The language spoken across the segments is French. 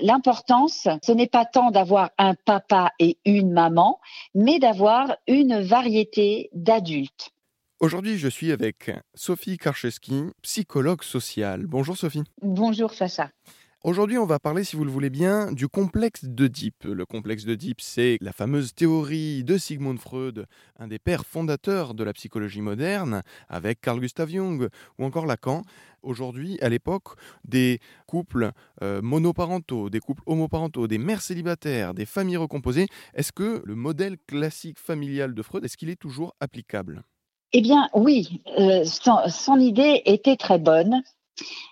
l'importance, ce n'est pas tant d'avoir un papa et une maman, mais d'avoir une variété d'adultes. Aujourd'hui, je suis avec Sophie Karcheski, psychologue sociale. Bonjour Sophie. Bonjour Sacha. Aujourd'hui, on va parler, si vous le voulez bien, du complexe d'Oedipe. Le complexe d'Oedipe, c'est la fameuse théorie de Sigmund Freud, un des pères fondateurs de la psychologie moderne, avec Carl Gustav Jung ou encore Lacan. Aujourd'hui, à l'époque, des couples euh, monoparentaux, des couples homoparentaux, des mères célibataires, des familles recomposées, est-ce que le modèle classique familial de Freud, est-ce qu'il est toujours applicable? Eh bien, oui, euh, son, idée était très bonne.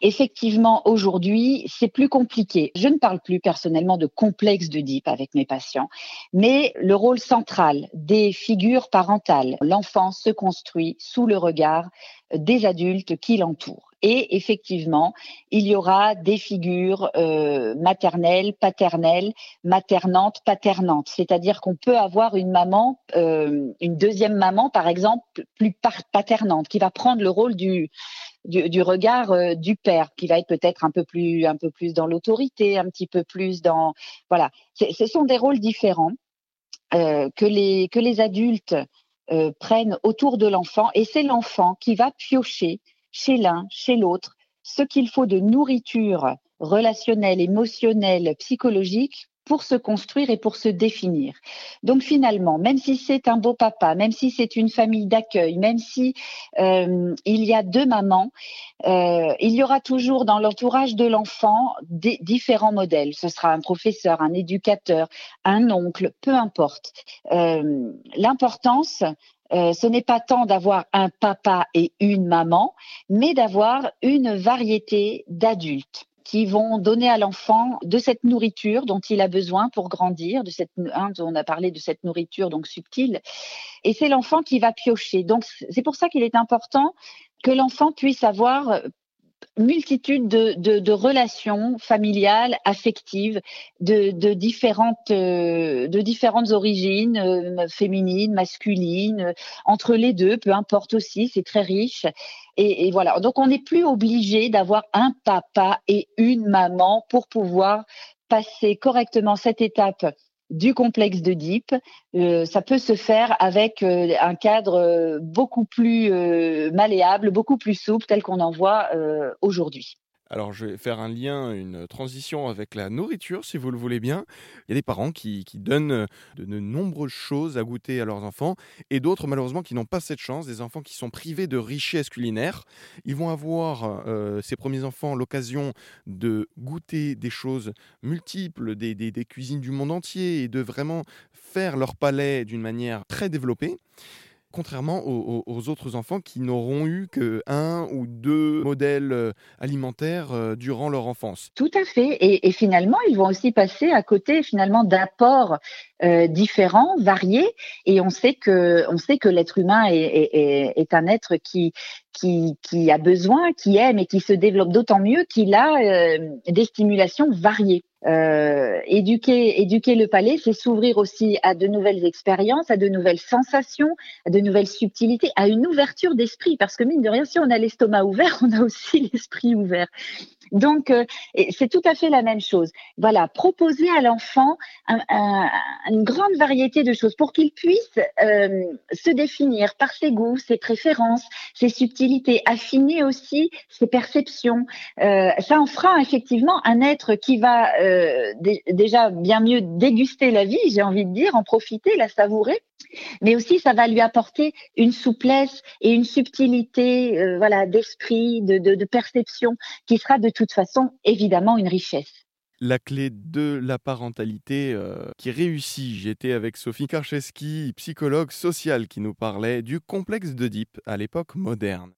Effectivement, aujourd'hui, c'est plus compliqué. Je ne parle plus personnellement de complexe de DIP avec mes patients, mais le rôle central des figures parentales. L'enfant se construit sous le regard des adultes qui l'entourent. Et effectivement, il y aura des figures euh, maternelles, paternelles, maternantes, paternantes. C'est-à-dire qu'on peut avoir une maman, euh, une deuxième maman, par exemple, plus paternante, qui va prendre le rôle du, du, regard euh, du père, qui va être peut-être un peu plus, un peu plus dans l'autorité, un petit peu plus dans, voilà. Ce sont des rôles différents que les que les adultes prennent autour de l'enfant, et c'est l'enfant qui va piocher chez l'un, chez l'autre, ce qu'il faut de nourriture relationnelle, émotionnelle, psychologique pour se construire et pour se définir. Donc finalement, même si c'est un beau papa, même si c'est une famille d'accueil, même si euh, il y a deux mamans, euh, il y aura toujours dans l'entourage de l'enfant différents modèles. Ce sera un professeur, un éducateur, un oncle, peu importe. Euh, l'importance, ce n'est pas tant d'avoir un papa et une maman, mais d'avoir une variété d'adultes qui vont donner à l'enfant de cette nourriture dont il a besoin pour grandir, de cette, hein, on a parlé de cette nourriture donc subtile, et c'est l'enfant qui va piocher. Donc c'est pour ça qu'il est important que l'enfant puisse avoir multitude de, de, de, relations familiales, affectives, de, de différentes, euh, de différentes origines, euh, féminines, masculines, euh, entre les deux, peu importe aussi, c'est très riche. Et, et, voilà. Donc on n'est plus obligé d'avoir un papa et une maman pour pouvoir passer correctement cette étape du complexe de DIP. Euh, ça peut se faire avec euh, un cadre euh, beaucoup plus malléable, beaucoup plus souple, tel qu'on en voit aujourd'hui. Alors je vais faire un lien, une transition avec la nourriture, si vous le voulez bien. Il y a des parents qui, donnent de, nombreuses choses à goûter à leurs enfants, et d'autres malheureusement qui n'ont pas cette chance, des enfants qui sont privés de richesse culinaire. Ils vont avoir, euh, ces premiers enfants, l'occasion de goûter des choses multiples, des cuisines du monde entier, et de vraiment faire leur palais d'une manière très développée contrairement aux, autres enfants qui n'auront eu que un ou deux modèles euh, alimentaires euh, durant leur enfance. Tout à fait. Et, finalement, ils vont aussi passer à côté finalement d'apports euh, différents, variés. Et on sait que on sait que l'être humain est, un être qui, qui a besoin, qui aime et qui se développe d'autant mieux qu'il a des stimulations variées. Euh, éduquer, éduquer le palais, c'est s'ouvrir aussi à de nouvelles expériences, à de nouvelles sensations, à de nouvelles subtilités, à une ouverture d'esprit. Parce que mine de rien, si on a l'estomac ouvert, on a aussi l'esprit ouvert. Donc, euh, c'est tout à fait la même chose. Voilà, proposer à l'enfant une grande variété de choses pour qu'il puisse euh, se définir par ses goûts, ses préférences, ses subtilités, affiner aussi ses perceptions. Euh, ça en fera effectivement un être qui va déjà bien mieux déguster la vie, j'ai envie de dire, en profiter, la savourer, mais aussi ça va lui apporter une souplesse et une subtilité, euh, voilà, d'esprit, de, perception, qui sera de toute façon évidemment une richesse. La clé de la parentalité euh, qui réussit. J'étais avec Sophie Karcheski, psychologue sociale, qui nous parlait du complexe d'Oedipe à l'époque moderne.